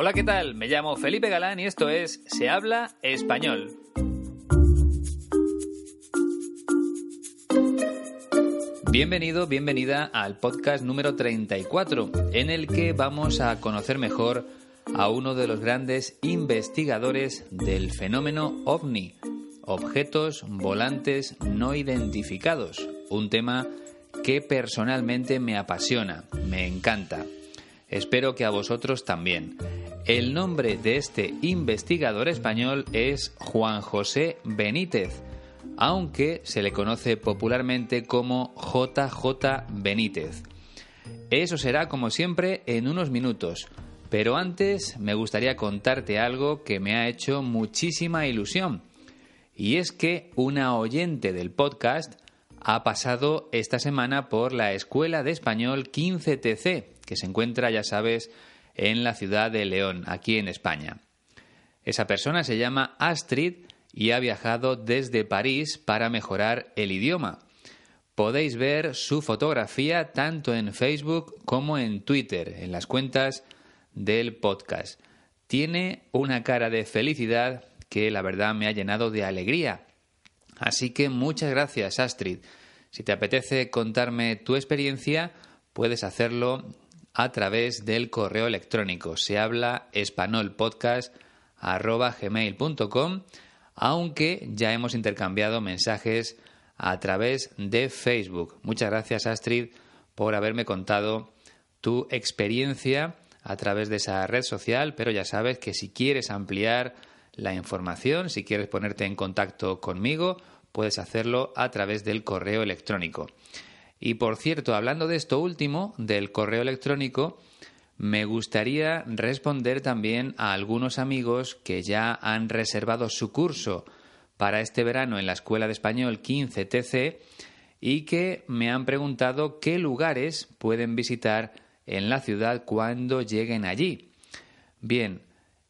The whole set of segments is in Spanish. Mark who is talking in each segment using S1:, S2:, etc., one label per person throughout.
S1: Hola, ¿qué tal? Me llamo Felipe Galán y esto es Se habla español. Bienvenido, bienvenida al podcast número 34, en el que vamos a conocer mejor a uno de los grandes investigadores del fenómeno ovni, objetos volantes no identificados, un tema que personalmente me apasiona, me encanta. Espero que a vosotros también. El nombre de este investigador español es Juan José Benítez, aunque se le conoce popularmente como JJ Benítez. Eso será como siempre en unos minutos, pero antes me gustaría contarte algo que me ha hecho muchísima ilusión. Y es que una oyente del podcast ha pasado esta semana por la Escuela de Español 15TC, que se encuentra, ya sabes, en la ciudad de León, aquí en España. Esa persona se llama Astrid y ha viajado desde París para mejorar el idioma. Podéis ver su fotografía tanto en Facebook como en Twitter, en las cuentas del podcast. Tiene una cara de felicidad que la verdad me ha llenado de alegría. Así que muchas gracias, Astrid. Si te apetece contarme tu experiencia, puedes hacerlo a través del correo electrónico. Se habla gmail.com aunque ya hemos intercambiado mensajes a través de Facebook. Muchas gracias, Astrid, por haberme contado tu experiencia a través de esa red social, pero ya sabes que si quieres ampliar la información, si quieres ponerte en contacto conmigo, puedes hacerlo a través del correo electrónico. Y por cierto, hablando de esto último, del correo electrónico, me gustaría responder también a algunos amigos que ya han reservado su curso para este verano en la Escuela de Español 15TC y que me han preguntado qué lugares pueden visitar en la ciudad cuando lleguen allí. Bien,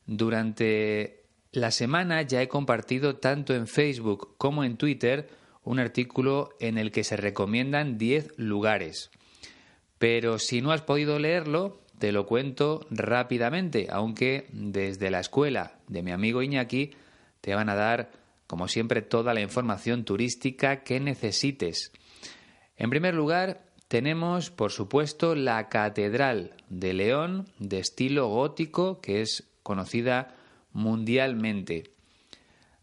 S1: durante la semana ya he compartido tanto en Facebook como en Twitter un artículo en el que se recomiendan 10 lugares. Pero si no has podido leerlo, te lo cuento rápidamente, aunque desde la escuela de mi amigo Iñaki te van a dar, como siempre, toda la información turística que necesites. En primer lugar, tenemos, por supuesto, la Catedral de León de estilo gótico, que es conocida mundialmente.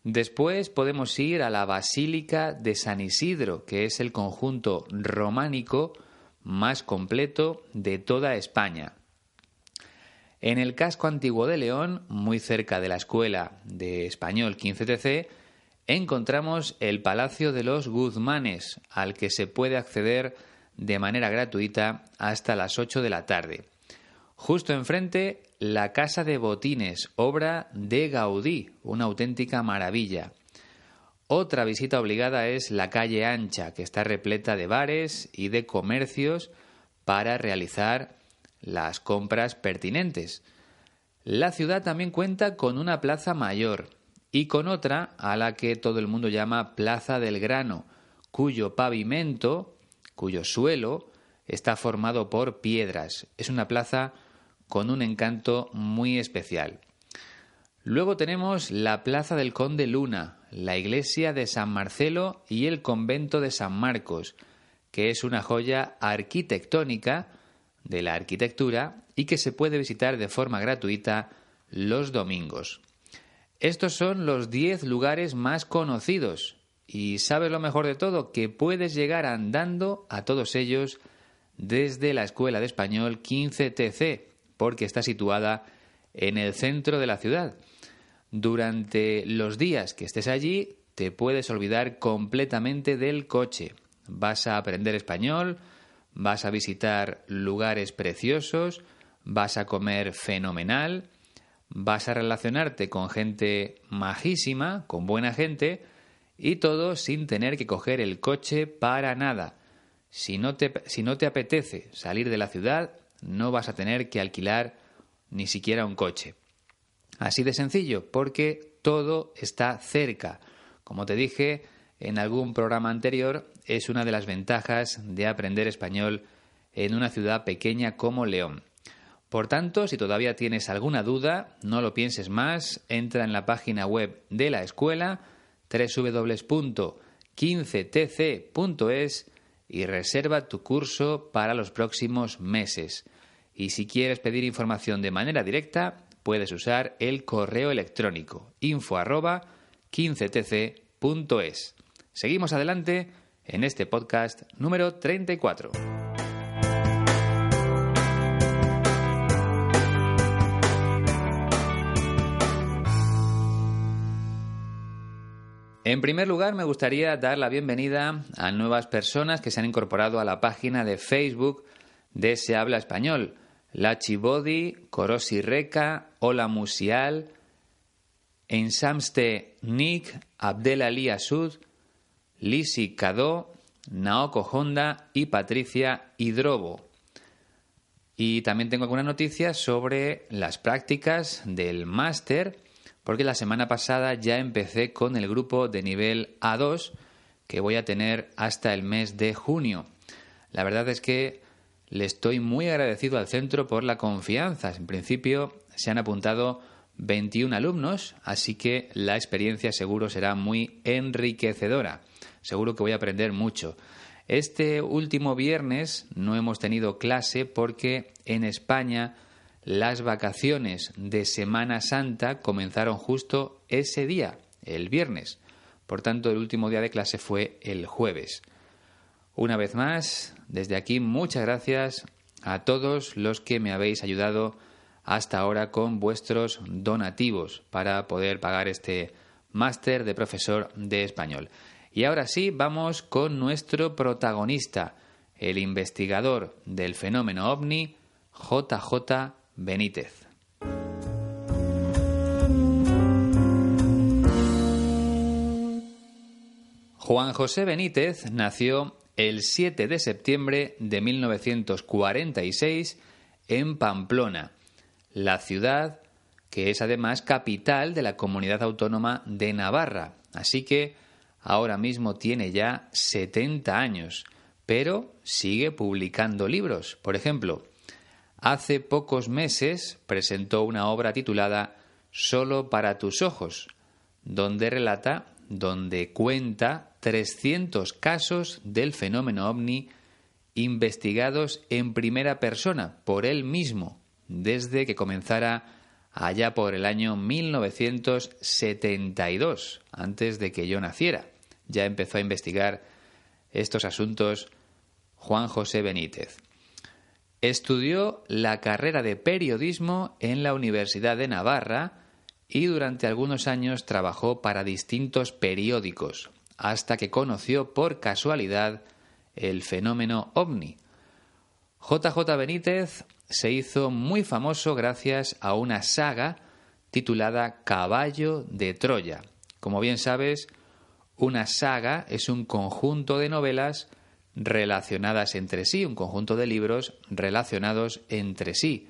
S1: Después podemos ir a la Basílica de San Isidro, que es el conjunto románico más completo de toda España. En el casco antiguo de León, muy cerca de la Escuela de Español 15TC, encontramos el Palacio de los Guzmanes, al que se puede acceder de manera gratuita hasta las 8 de la tarde. Justo enfrente, la Casa de Botines, obra de Gaudí, una auténtica maravilla. Otra visita obligada es la calle ancha, que está repleta de bares y de comercios para realizar las compras pertinentes. La ciudad también cuenta con una plaza mayor y con otra a la que todo el mundo llama Plaza del Grano, cuyo pavimento, cuyo suelo, está formado por piedras. Es una plaza con un encanto muy especial. Luego tenemos la Plaza del Conde Luna, la iglesia de San Marcelo y el convento de San Marcos, que es una joya arquitectónica de la arquitectura y que se puede visitar de forma gratuita los domingos. Estos son los 10 lugares más conocidos y sabes lo mejor de todo, que puedes llegar andando a todos ellos desde la Escuela de Español 15TC, porque está situada en el centro de la ciudad. Durante los días que estés allí, te puedes olvidar completamente del coche. Vas a aprender español, vas a visitar lugares preciosos, vas a comer fenomenal, vas a relacionarte con gente majísima, con buena gente, y todo sin tener que coger el coche para nada. Si no te, si no te apetece salir de la ciudad, no vas a tener que alquilar ni siquiera un coche. Así de sencillo, porque todo está cerca. Como te dije, en algún programa anterior, es una de las ventajas de aprender español en una ciudad pequeña como León. Por tanto, si todavía tienes alguna duda, no lo pienses más, entra en la página web de la escuela www.15tc.es y reserva tu curso para los próximos meses. Y si quieres pedir información de manera directa, puedes usar el correo electrónico info 15tc.es. Seguimos adelante en este podcast número 34. En primer lugar, me gustaría dar la bienvenida a nuevas personas que se han incorporado a la página de Facebook de Se Habla Español. Lachi Body, Korosi Reka, Ola Musial, Ensamste Nick, Abdel Ali Asud, Lisi Kado, Naoko Honda y Patricia Hidrobo. Y también tengo algunas noticias sobre las prácticas del máster porque la semana pasada ya empecé con el grupo de nivel A2 que voy a tener hasta el mes de junio. La verdad es que le estoy muy agradecido al centro por la confianza. En principio se han apuntado 21 alumnos, así que la experiencia seguro será muy enriquecedora. Seguro que voy a aprender mucho. Este último viernes no hemos tenido clase porque en España las vacaciones de Semana Santa comenzaron justo ese día, el viernes. Por tanto, el último día de clase fue el jueves. Una vez más, desde aquí muchas gracias a todos los que me habéis ayudado hasta ahora con vuestros donativos para poder pagar este máster de profesor de español. Y ahora sí, vamos con nuestro protagonista, el investigador del fenómeno ovni, JJ Benítez. Juan José Benítez nació el 7 de septiembre de 1946 en Pamplona, la ciudad que es además capital de la comunidad autónoma de Navarra. Así que ahora mismo tiene ya 70 años, pero sigue publicando libros. Por ejemplo, hace pocos meses presentó una obra titulada Solo para tus ojos, donde relata, donde cuenta 300 casos del fenómeno ovni investigados en primera persona por él mismo desde que comenzara allá por el año 1972, antes de que yo naciera. Ya empezó a investigar estos asuntos Juan José Benítez. Estudió la carrera de periodismo en la Universidad de Navarra y durante algunos años trabajó para distintos periódicos, hasta que conoció por casualidad el fenómeno ovni. JJ Benítez se hizo muy famoso gracias a una saga titulada Caballo de Troya. Como bien sabes, una saga es un conjunto de novelas relacionadas entre sí, un conjunto de libros relacionados entre sí,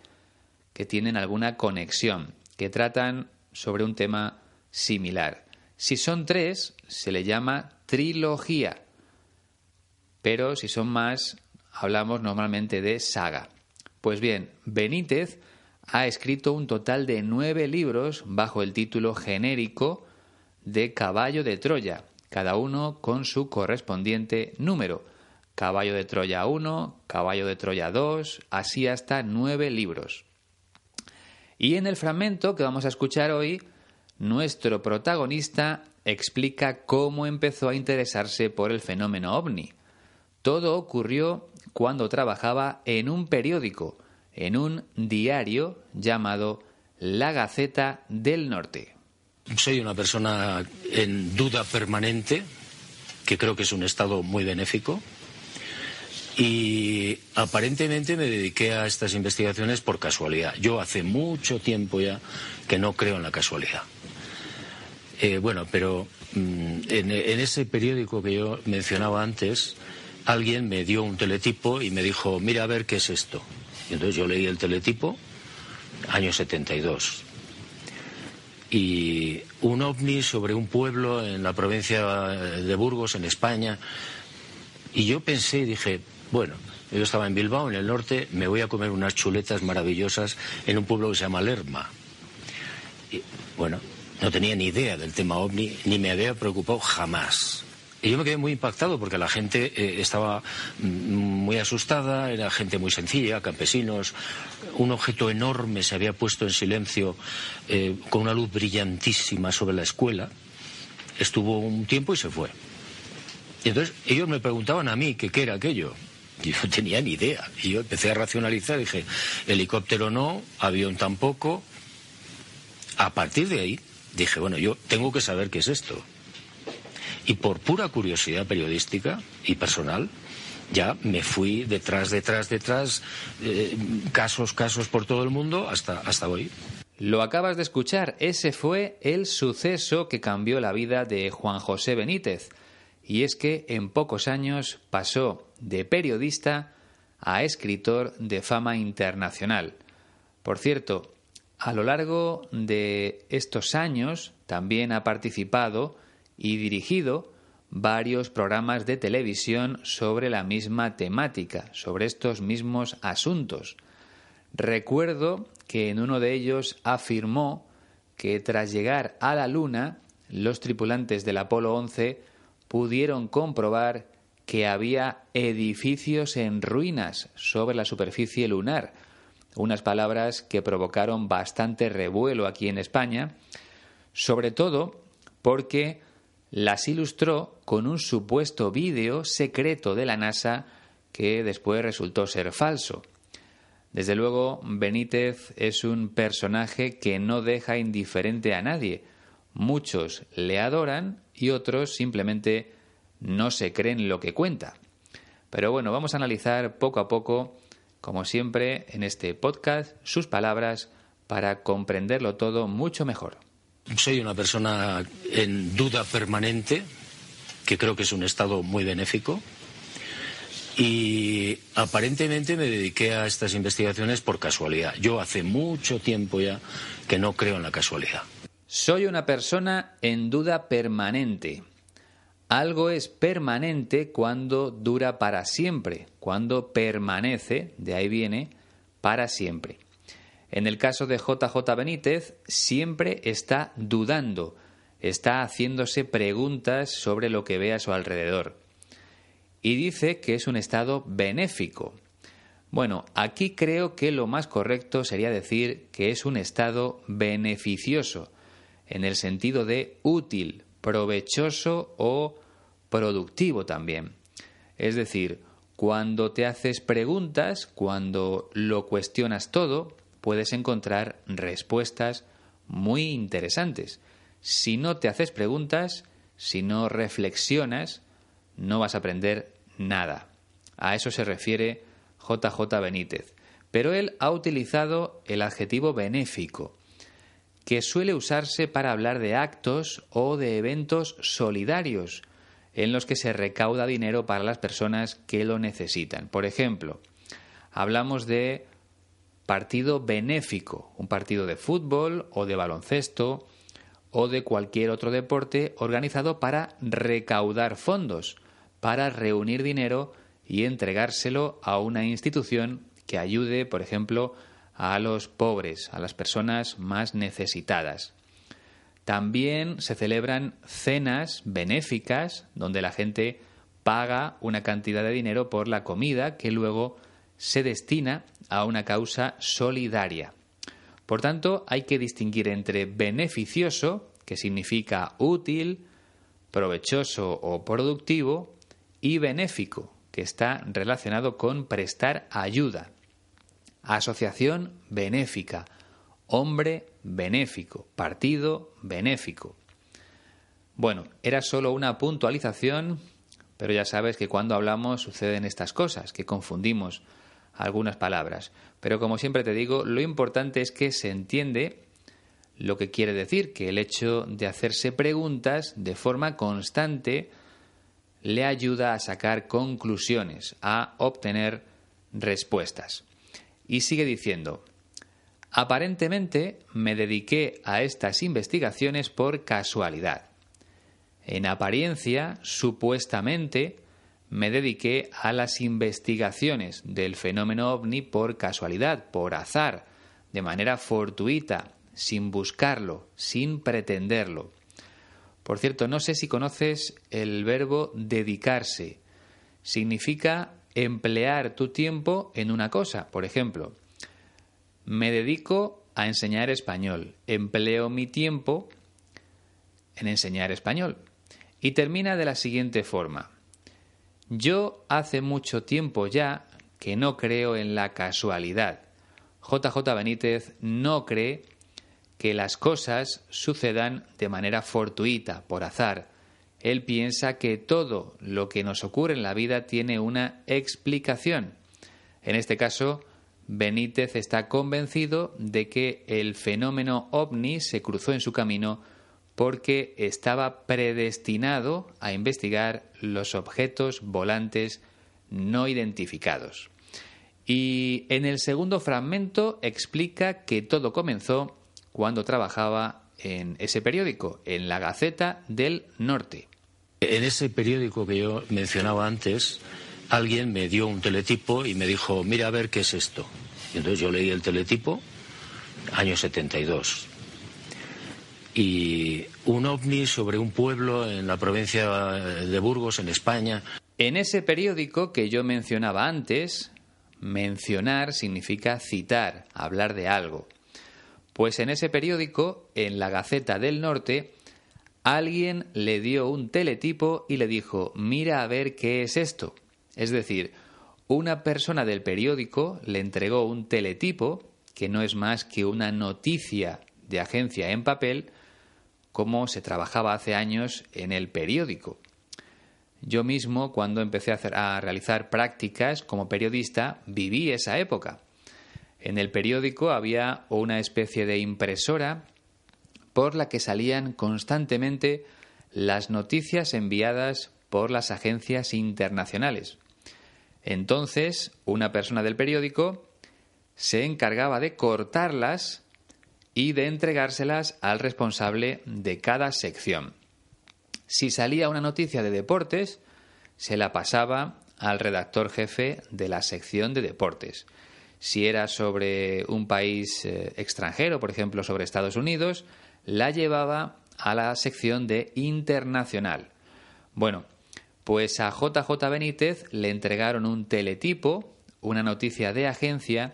S1: que tienen alguna conexión, que tratan sobre un tema similar. Si son tres, se le llama trilogía, pero si son más, hablamos normalmente de saga. Pues bien, Benítez ha escrito un total de nueve libros bajo el título genérico de Caballo de Troya, cada uno con su correspondiente número Caballo de Troya 1, Caballo de Troya 2, así hasta nueve libros. Y en el fragmento que vamos a escuchar hoy, nuestro protagonista explica cómo empezó a interesarse por el fenómeno ovni. Todo ocurrió cuando trabajaba en un periódico, en un diario llamado La Gaceta del Norte.
S2: Soy una persona en duda permanente, que creo que es un estado muy benéfico, y aparentemente me dediqué a estas investigaciones por casualidad. Yo hace mucho tiempo ya que no creo en la casualidad. Eh, bueno, pero mm, en, ese periódico que yo mencionaba antes, alguien me dio un teletipo y me dijo, mira a ver qué es esto. Y entonces yo leí el teletipo, año 72. Y un ovni sobre un pueblo en la provincia de Burgos, en España. Y yo pensé y dije, bueno, yo estaba en Bilbao, en el norte, me voy a comer unas chuletas maravillosas en un pueblo que se llama Lerma. Y, bueno, no tenía ni idea del tema ovni, ni me había preocupado jamás. Y yo me quedé muy impactado porque la gente eh, estaba mm, muy asustada, era gente muy sencilla, campesinos. Un objeto enorme se había puesto en silencio eh, con una luz brillantísima sobre la escuela. Estuvo un tiempo y se fue. Y entonces ellos me preguntaban a mí qué era aquello. Yo no tenía ni idea. Y yo empecé a racionalizar, dije, helicóptero no, avión tampoco. A partir de ahí dije, bueno, yo tengo que saber qué es esto. Y por pura curiosidad periodística y personal, ya me fui detrás, detrás, detrás, eh, casos, casos por todo el mundo hasta, hasta hoy.
S1: Lo acabas de escuchar, ese fue el suceso que cambió la vida de Juan José Benítez. Y es que en pocos años pasó de periodista a escritor de fama internacional. Por cierto, a lo largo de estos años también ha participado y dirigido varios programas de televisión sobre la misma temática, sobre estos mismos asuntos. Recuerdo que en uno de ellos afirmó que tras llegar a la Luna, los tripulantes del Apolo 11 pudieron comprobar que había edificios en ruinas sobre la superficie lunar, unas palabras que provocaron bastante revuelo aquí en España, sobre todo porque las ilustró con un supuesto vídeo secreto de la NASA que después resultó ser falso. Desde luego, Benítez es un personaje que no deja indiferente a nadie. Muchos le adoran y otros simplemente no se creen lo que cuenta. Pero bueno, vamos a analizar poco a poco, como siempre, en este podcast, sus palabras para comprenderlo todo mucho mejor.
S2: Soy una persona en duda permanente, que creo que es un estado muy benéfico. Y aparentemente me dediqué a estas investigaciones por casualidad. Yo hace mucho tiempo ya que no creo en la casualidad.
S1: Soy una persona en duda permanente. Algo es permanente cuando dura para siempre, cuando permanece, de ahí viene, para siempre. En el caso de JJ Benítez, siempre está dudando, está haciéndose preguntas sobre lo que ve a su alrededor. Y dice que es un estado benéfico. Bueno, aquí creo que lo más correcto sería decir que es un estado beneficioso, en el sentido de útil, provechoso o productivo también. Es decir, cuando te haces preguntas, cuando lo cuestionas todo, puedes encontrar respuestas muy interesantes. Si no te haces preguntas, si no reflexionas, no vas a aprender nada. A eso se refiere JJ Benítez. Pero él ha utilizado el adjetivo benéfico, que suele usarse para hablar de actos o de eventos solidarios en los que se recauda dinero para las personas que lo necesitan. Por ejemplo, hablamos de partido benéfico, un partido de fútbol o de baloncesto o de cualquier otro deporte organizado para recaudar fondos, para reunir dinero y entregárselo a una institución que ayude, por ejemplo, a los pobres, a las personas más necesitadas. También se celebran cenas benéficas donde la gente paga una cantidad de dinero por la comida que luego se destina a una causa solidaria. Por tanto, hay que distinguir entre beneficioso, que significa útil, provechoso o productivo, y benéfico, que está relacionado con prestar ayuda. Asociación benéfica, hombre benéfico, partido benéfico. Bueno, era solo una puntualización, pero ya sabes que cuando hablamos suceden estas cosas, que confundimos algunas palabras. Pero como siempre te digo, lo importante es que se entiende lo que quiere decir, que el hecho de hacerse preguntas de forma constante le ayuda a sacar conclusiones, a obtener respuestas. Y sigue diciendo, aparentemente me dediqué a estas investigaciones por casualidad. En apariencia, supuestamente, me dediqué a las investigaciones del fenómeno ovni por casualidad, por azar, de manera fortuita, sin buscarlo, sin pretenderlo. Por cierto, no sé si conoces el verbo dedicarse. Significa emplear tu tiempo en una cosa. Por ejemplo, me dedico a enseñar español. Empleo mi tiempo en enseñar español. Y termina de la siguiente forma. Yo hace mucho tiempo ya que no creo en la casualidad. JJ Benítez no cree que las cosas sucedan de manera fortuita, por azar. Él piensa que todo lo que nos ocurre en la vida tiene una explicación. En este caso, Benítez está convencido de que el fenómeno ovni se cruzó en su camino porque estaba predestinado a investigar los objetos volantes no identificados. Y en el segundo fragmento explica que todo comenzó cuando trabajaba en ese periódico, en la Gaceta del Norte.
S2: En ese periódico que yo mencionaba antes, alguien me dio un teletipo y me dijo, mira a ver qué es esto. Y entonces yo leí el teletipo, año 72 y un ovni sobre un pueblo en la provincia de Burgos, en España.
S1: En ese periódico que yo mencionaba antes, mencionar significa citar, hablar de algo. Pues en ese periódico, en la Gaceta del Norte, alguien le dio un teletipo y le dijo, mira a ver qué es esto. Es decir, una persona del periódico le entregó un teletipo, que no es más que una noticia de agencia en papel, como se trabajaba hace años en el periódico. Yo mismo, cuando empecé a, a realizar prácticas como periodista, viví esa época. En el periódico había una especie de impresora por la que salían constantemente las noticias enviadas por las agencias internacionales. Entonces, una persona del periódico se encargaba de cortarlas y de entregárselas al responsable de cada sección. Si salía una noticia de deportes, se la pasaba al redactor jefe de la sección de deportes. Si era sobre un país eh, extranjero, por ejemplo sobre Estados Unidos, la llevaba a la sección de internacional. Bueno, pues a JJ Benítez le entregaron un teletipo, una noticia de agencia,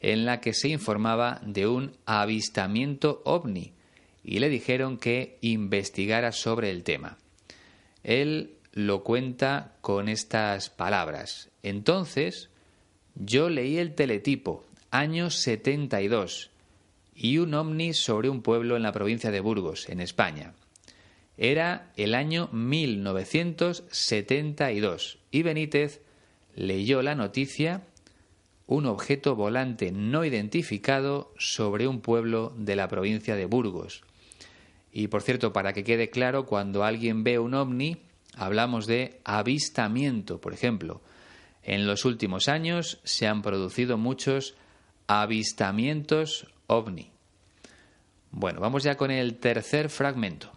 S1: en la que se informaba de un avistamiento ovni y le dijeron que investigara sobre el tema. Él lo cuenta con estas palabras. Entonces, yo leí el teletipo, año 72, y un ovni sobre un pueblo en la provincia de Burgos, en España. Era el año 1972 y Benítez leyó la noticia un objeto volante no identificado sobre un pueblo de la provincia de Burgos. Y por cierto, para que quede claro, cuando alguien ve un ovni, hablamos de avistamiento, por ejemplo. En los últimos años se han producido muchos avistamientos ovni. Bueno, vamos ya con el tercer fragmento.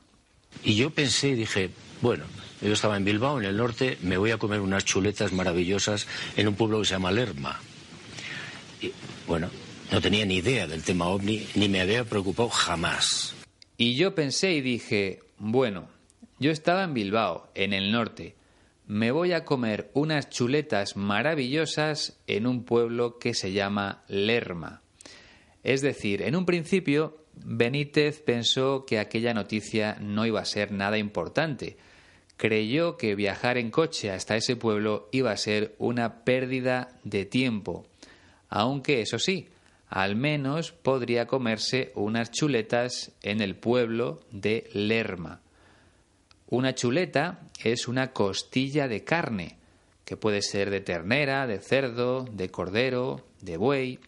S2: Y yo pensé y dije, bueno, yo estaba en Bilbao, en el norte, me voy a comer unas chuletas maravillosas en un pueblo que se llama Lerma bueno, no tenía ni idea del tema ovni, ni me había preocupado jamás.
S1: Y yo pensé y dije, bueno, yo estaba en Bilbao, en el norte. Me voy a comer unas chuletas maravillosas en un pueblo que se llama Lerma. Es decir, en un principio Benítez pensó que aquella noticia no iba a ser nada importante. Creyó que viajar en coche hasta ese pueblo iba a ser una pérdida de tiempo aunque eso sí, al menos podría comerse unas chuletas en el pueblo de Lerma. Una chuleta es una costilla de carne, que puede ser de ternera, de cerdo, de cordero, de buey.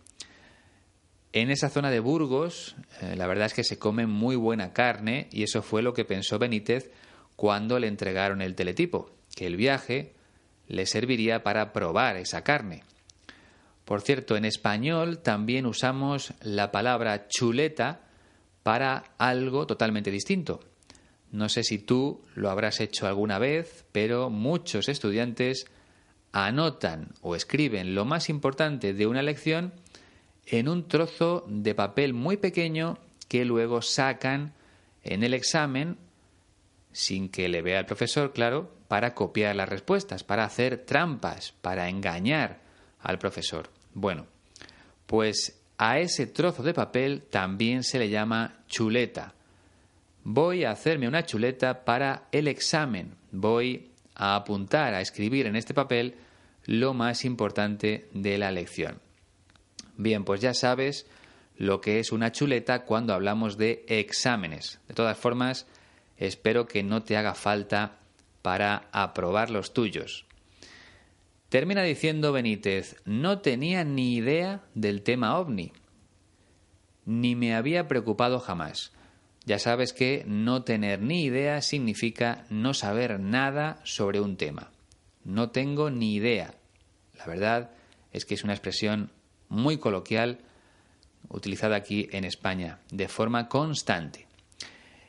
S1: En esa zona de Burgos, eh, la verdad es que se come muy buena carne y eso fue lo que pensó Benítez cuando le entregaron el teletipo, que el viaje le serviría para probar esa carne. Por cierto, en español también usamos la palabra chuleta para algo totalmente distinto. No sé si tú lo habrás hecho alguna vez, pero muchos estudiantes anotan o escriben lo más importante de una lección en un trozo de papel muy pequeño que luego sacan en el examen sin que le vea el profesor, claro, para copiar las respuestas, para hacer trampas, para engañar al profesor. Bueno, pues a ese trozo de papel también se le llama chuleta. Voy a hacerme una chuleta para el examen. Voy a apuntar, a escribir en este papel lo más importante de la lección. Bien, pues ya sabes lo que es una chuleta cuando hablamos de exámenes. De todas formas, espero que no te haga falta para aprobar los tuyos. Termina diciendo Benítez, no tenía ni idea del tema ovni, ni me había preocupado jamás. Ya sabes que no tener ni idea significa no saber nada sobre un tema. No tengo ni idea. La verdad es que es una expresión muy coloquial utilizada aquí en España de forma constante.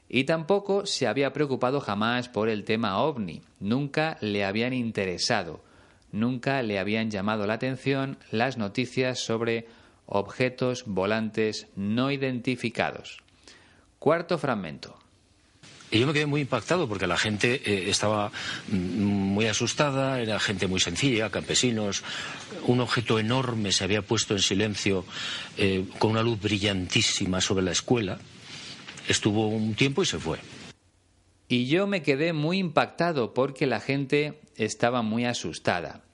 S1: Y tampoco se había preocupado jamás por el tema ovni. Nunca le habían interesado. Nunca le habían llamado la atención las noticias sobre objetos volantes no identificados. Cuarto fragmento.
S2: Y yo me quedé muy impactado porque la gente eh, estaba mm, muy asustada, era gente muy sencilla, campesinos. Un objeto enorme se había puesto en silencio eh, con una luz brillantísima sobre la escuela. Estuvo un tiempo y se fue.
S1: Y yo me quedé muy impactado porque la gente estaba muy asustada.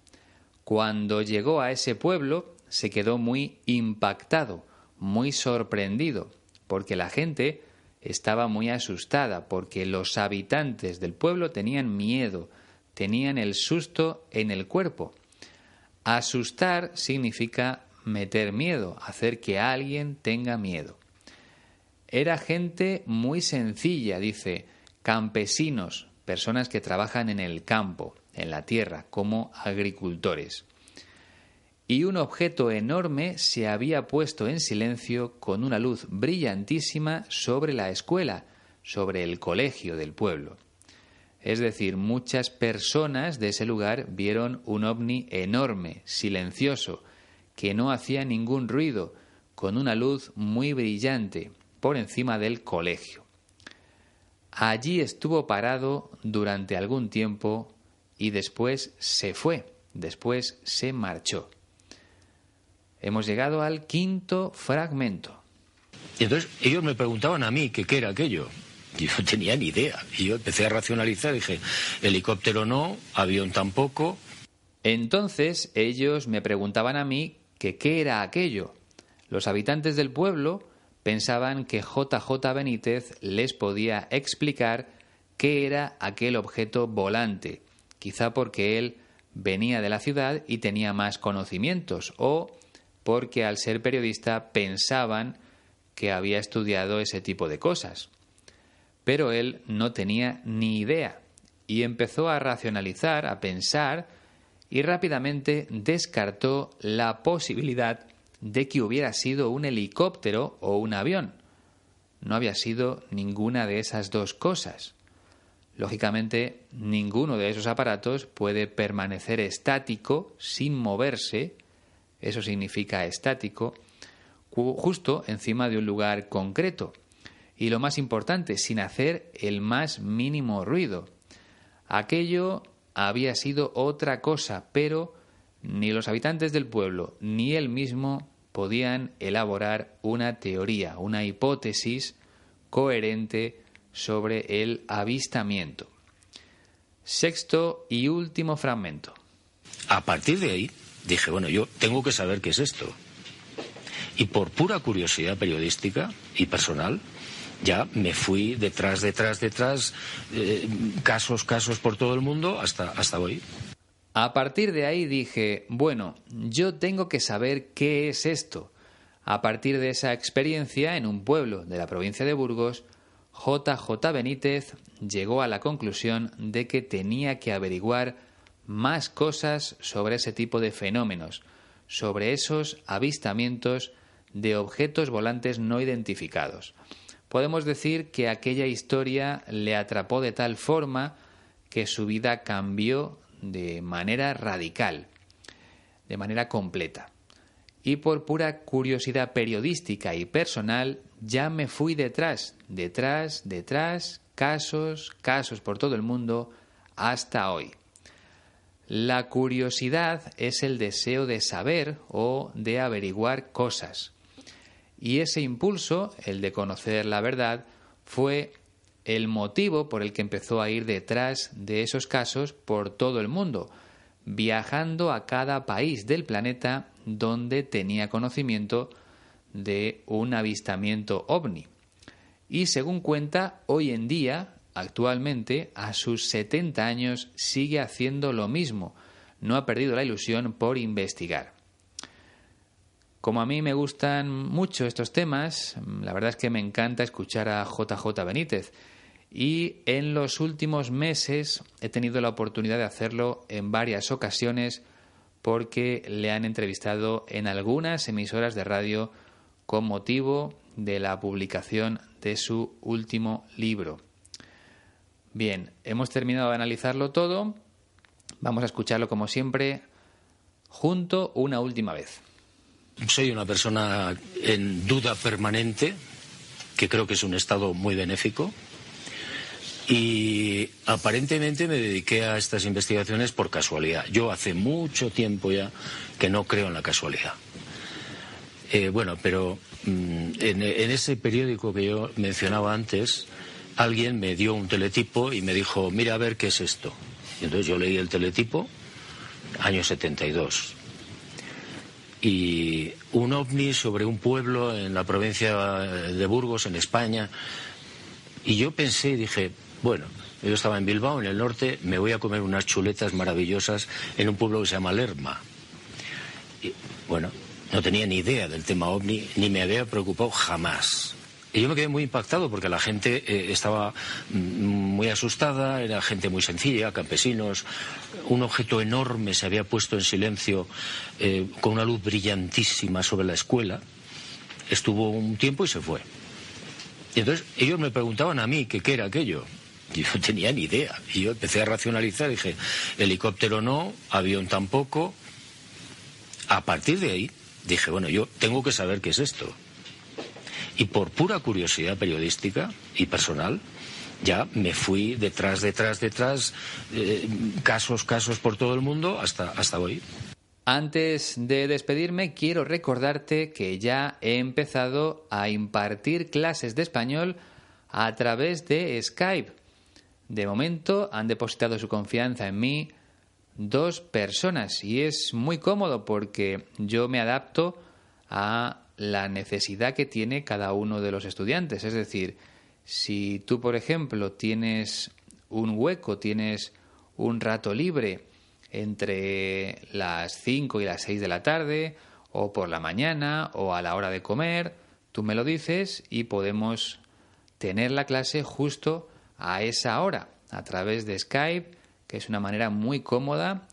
S1: Cuando llegó a ese pueblo se quedó muy impactado, muy sorprendido, porque la gente estaba muy asustada porque los habitantes del pueblo tenían miedo, tenían el susto en el cuerpo. Asustar significa meter miedo, hacer que alguien tenga miedo. Era gente muy sencilla, dice, campesinos, personas que trabajan en el campo, en la tierra, como agricultores y un objeto enorme se había puesto en silencio con una luz brillantísima sobre la escuela, sobre el colegio del pueblo. Es decir, muchas personas de ese lugar vieron un ovni enorme, silencioso, que no hacía ningún ruido, con una luz muy brillante por encima del colegio. Allí estuvo parado durante algún tiempo y después se fue, después se marchó. Hemos llegado al quinto fragmento.
S2: Y entonces ellos me preguntaban a mí qué era aquello. Yo no tenía ni idea. Y yo empecé a racionalizar, dije, helicóptero no, avión tampoco.
S1: Entonces ellos me preguntaban a mí que qué era aquello. Los habitantes del pueblo pensaban que JJ Benítez les podía explicar qué era aquel objeto volante, quizá porque él venía de la ciudad y tenía más conocimientos, o porque al ser periodista pensaban que había estudiado ese tipo de cosas. Pero él no tenía ni idea y empezó a racionalizar, a pensar y rápidamente descartó la posibilidad de que hubiera sido un helicóptero o un avión. No había sido ninguna de esas dos cosas. Lógicamente, ninguno de esos aparatos puede permanecer estático sin moverse eso significa estático, justo encima de un lugar concreto. Y lo más importante, sin hacer el más mínimo ruido. Aquello había sido otra cosa, pero ni los habitantes del pueblo ni él mismo podían elaborar una teoría, una hipótesis coherente sobre el avistamiento. Sexto y último fragmento.
S2: A partir de ahí, dije, bueno, yo tengo que saber qué es esto. Y por pura curiosidad periodística y personal, ya me fui detrás, detrás, detrás, eh, casos, casos por todo el mundo hasta, hasta hoy.
S1: A partir de ahí dije, bueno, yo tengo que saber qué es esto. A partir de esa experiencia en un pueblo de la provincia de Burgos, JJ Benítez llegó a la conclusión de que tenía que averiguar más cosas sobre ese tipo de fenómenos, sobre esos avistamientos de objetos volantes no identificados. podemos decir que aquella historia le atrapó de tal forma que su vida cambió de manera radical, de manera completa. Y por pura curiosidad periodística y personal, ya me fui detrás, detrás, detrás, casos, casos por todo el mundo, hasta hoy. La curiosidad es el deseo de saber o de averiguar cosas. Y ese impulso, el de conocer la verdad, fue el motivo por el que empezó a ir detrás de esos casos por todo el mundo, viajando a cada país del planeta donde tenía conocimiento de un avistamiento ovni. Y según cuenta, hoy en día actualmente, a sus 70 años, sigue haciendo lo mismo. No ha perdido la ilusión por investigar. Como a mí me gustan mucho estos temas, la verdad es que me encanta escuchar a JJ Benítez. Y en los últimos meses he tenido la oportunidad de hacerlo en varias ocasiones porque le han entrevistado en algunas emisoras de radio con motivo de la publicación de su último libro. Bien, hemos terminado de analizarlo todo. Vamos a escucharlo como siempre junto una última vez.
S2: Soy una persona en duda permanente, que creo que es un estado muy benéfico. Y aparentemente me dediqué a estas investigaciones por casualidad. Yo hace mucho tiempo ya que no creo en la casualidad. Eh, bueno, pero mm, en, en, ese periódico que yo mencionaba antes, alguien me dio un teletipo y me dijo, mira a ver qué es esto. Y entonces yo leí el teletipo, año 72. Y un ovni sobre un pueblo en la provincia de Burgos, en España. Y yo pensé y dije, bueno, yo estaba en Bilbao, en el norte, me voy a comer unas chuletas maravillosas en un pueblo que se llama Lerma. Y, bueno, no tenía ni idea del tema ovni, ni me había preocupado jamás. Y yo me quedé muy impactado porque la gente eh, estaba mm, muy asustada, era gente muy sencilla, campesinos. Un objeto enorme se había puesto en silencio eh, con una luz brillantísima sobre la escuela. Estuvo un tiempo y se fue. Y entonces ellos me preguntaban a mí qué era aquello. Y yo no tenía ni idea. Y yo empecé a racionalizar, dije, helicóptero no, avión tampoco. A partir de ahí dije, bueno, yo tengo que saber qué es esto. Y por pura curiosidad periodística y personal, ya me fui detrás, detrás, detrás, eh, casos, casos por todo el mundo hasta, hasta hoy.
S1: Antes de despedirme, quiero recordarte que ya he empezado a impartir clases de español a través de Skype. De momento han depositado su confianza en mí dos personas y es muy cómodo porque yo me adapto a la necesidad que tiene cada uno de los estudiantes. Es decir, si tú, por ejemplo, tienes un hueco, tienes un rato libre entre las 5 y las 6 de la tarde, o por la mañana, o a la hora de comer, tú me lo dices y podemos tener la clase justo a esa hora, a través de Skype, que es una manera muy cómoda,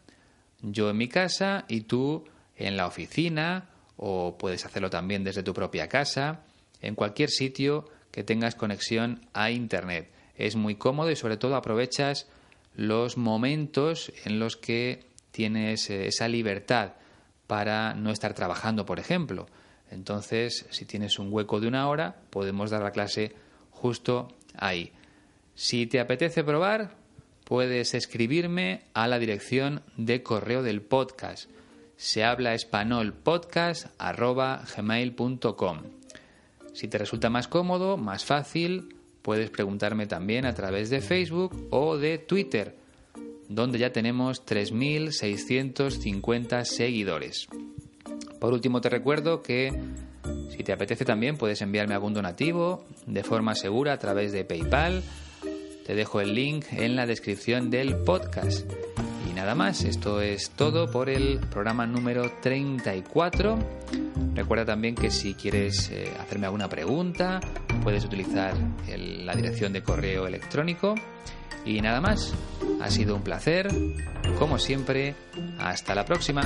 S1: yo en mi casa y tú en la oficina o puedes hacerlo también desde tu propia casa, en cualquier sitio que tengas conexión a Internet. Es muy cómodo y sobre todo aprovechas los momentos en los que tienes eh, esa libertad para no estar trabajando, por ejemplo. Entonces, si tienes un hueco de una hora, podemos dar la clase justo ahí. Si te apetece probar, puedes escribirme a la dirección de correo del podcast se habla español gmail.com. Si te resulta más cómodo, más fácil, puedes preguntarme también a través de Facebook o de Twitter, donde ya tenemos 3.650 seguidores. Por último, te recuerdo que si te apetece también puedes enviarme algún donativo de forma segura a través de PayPal. Te dejo el link en la descripción del podcast nada más, esto es todo por el programa número 34. Recuerda también que si quieres eh, hacerme alguna pregunta, puedes utilizar la dirección de correo electrónico. Y nada más, ha sido un placer, como siempre, hasta la próxima.